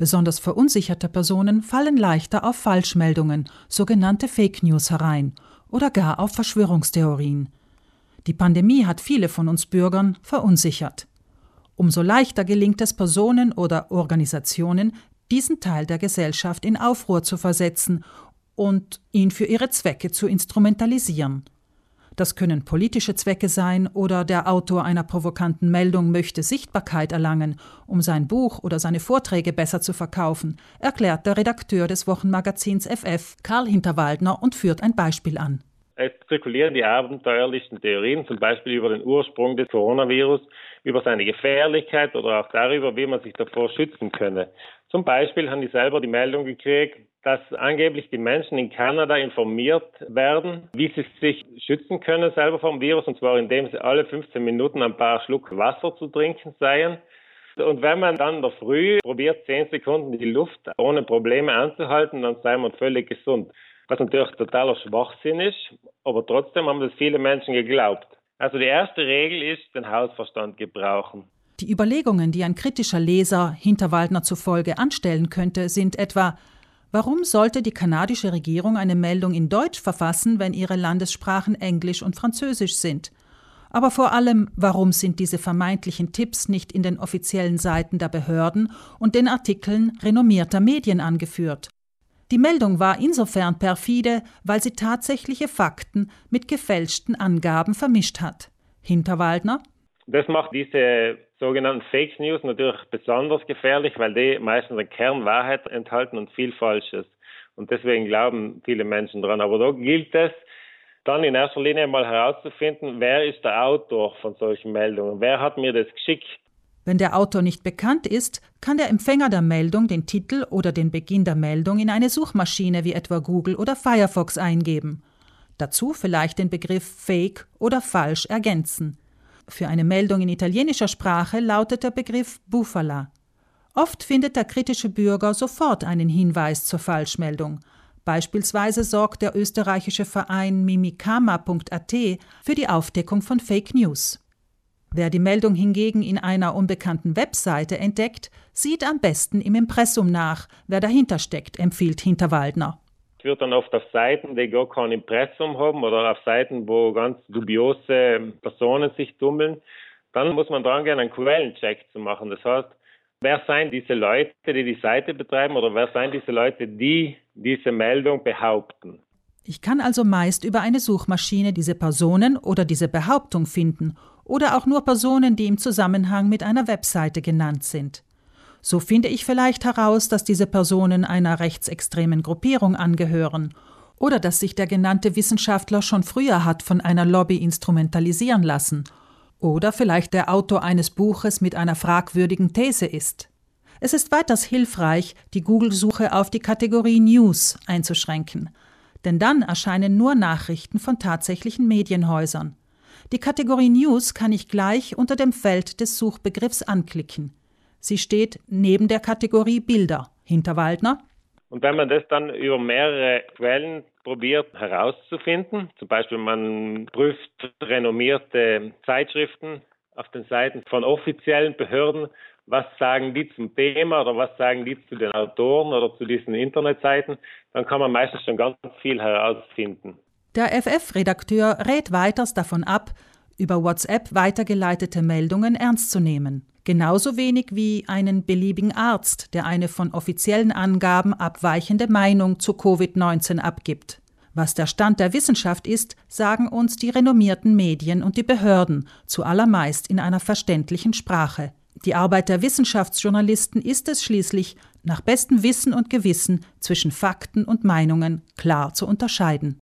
Besonders verunsicherte Personen fallen leichter auf Falschmeldungen, sogenannte Fake News herein oder gar auf Verschwörungstheorien. Die Pandemie hat viele von uns Bürgern verunsichert. Umso leichter gelingt es Personen oder Organisationen, diesen Teil der Gesellschaft in Aufruhr zu versetzen und ihn für ihre Zwecke zu instrumentalisieren. Das können politische Zwecke sein oder der Autor einer provokanten Meldung möchte Sichtbarkeit erlangen, um sein Buch oder seine Vorträge besser zu verkaufen, erklärt der Redakteur des Wochenmagazins FF Karl Hinterwaldner und führt ein Beispiel an. Es zirkulieren die abenteuerlichsten Theorien, zum Beispiel über den Ursprung des Coronavirus, über seine Gefährlichkeit oder auch darüber, wie man sich davor schützen könne. Zum Beispiel haben die selber die Meldung gekriegt, dass angeblich die Menschen in Kanada informiert werden, wie sie sich schützen können selber vom Virus, und zwar indem sie alle 15 Minuten ein paar Schluck Wasser zu trinken seien. Und wenn man dann in der Früh probiert, 10 Sekunden die Luft ohne Probleme anzuhalten, dann sei man völlig gesund. Was natürlich totaler Schwachsinn ist, aber trotzdem haben das viele Menschen geglaubt. Also die erste Regel ist, den Hausverstand gebrauchen. Die Überlegungen, die ein kritischer Leser hinter Waldner zufolge anstellen könnte, sind etwa, warum sollte die kanadische Regierung eine Meldung in Deutsch verfassen, wenn ihre Landessprachen Englisch und Französisch sind? Aber vor allem, warum sind diese vermeintlichen Tipps nicht in den offiziellen Seiten der Behörden und den Artikeln renommierter Medien angeführt? Die Meldung war insofern perfide, weil sie tatsächliche Fakten mit gefälschten Angaben vermischt hat. Hinterwaldner? Das macht diese sogenannten Fake News natürlich besonders gefährlich, weil die meistens eine Kernwahrheit enthalten und viel Falsches. Und deswegen glauben viele Menschen dran. Aber da gilt es, dann in erster Linie mal herauszufinden, wer ist der Autor von solchen Meldungen? Wer hat mir das geschickt? Wenn der Autor nicht bekannt ist, kann der Empfänger der Meldung den Titel oder den Beginn der Meldung in eine Suchmaschine wie etwa Google oder Firefox eingeben. Dazu vielleicht den Begriff Fake oder falsch ergänzen. Für eine Meldung in italienischer Sprache lautet der Begriff Bufala. Oft findet der kritische Bürger sofort einen Hinweis zur Falschmeldung. Beispielsweise sorgt der österreichische Verein mimikama.at für die Aufdeckung von Fake News. Wer die Meldung hingegen in einer unbekannten Webseite entdeckt, sieht am besten im Impressum nach, wer dahinter steckt, empfiehlt Hinterwaldner. Wird dann oft auf Seiten, die gar kein Impressum haben oder auf Seiten, wo ganz dubiose Personen sich tummeln. Dann muss man dran gehen, einen Quellencheck zu machen. Das heißt, wer seien diese Leute, die die Seite betreiben oder wer seien diese Leute, die diese Meldung behaupten? Ich kann also meist über eine Suchmaschine diese Personen oder diese Behauptung finden oder auch nur Personen, die im Zusammenhang mit einer Webseite genannt sind. So finde ich vielleicht heraus, dass diese Personen einer rechtsextremen Gruppierung angehören oder dass sich der genannte Wissenschaftler schon früher hat von einer Lobby instrumentalisieren lassen oder vielleicht der Autor eines Buches mit einer fragwürdigen These ist. Es ist weiters hilfreich, die Google-Suche auf die Kategorie News einzuschränken, denn dann erscheinen nur Nachrichten von tatsächlichen Medienhäusern. Die Kategorie News kann ich gleich unter dem Feld des Suchbegriffs anklicken. Sie steht neben der Kategorie Bilder. Hinter Waldner. Und wenn man das dann über mehrere Quellen probiert herauszufinden, zum Beispiel man prüft renommierte Zeitschriften auf den Seiten von offiziellen Behörden, was sagen die zum Thema oder was sagen die zu den Autoren oder zu diesen Internetseiten, dann kann man meistens schon ganz viel herausfinden. Der FF-Redakteur rät weiters davon ab, über WhatsApp weitergeleitete Meldungen ernst zu nehmen. Genauso wenig wie einen beliebigen Arzt, der eine von offiziellen Angaben abweichende Meinung zu Covid-19 abgibt. Was der Stand der Wissenschaft ist, sagen uns die renommierten Medien und die Behörden, zuallermeist in einer verständlichen Sprache. Die Arbeit der Wissenschaftsjournalisten ist es schließlich, nach bestem Wissen und Gewissen zwischen Fakten und Meinungen klar zu unterscheiden.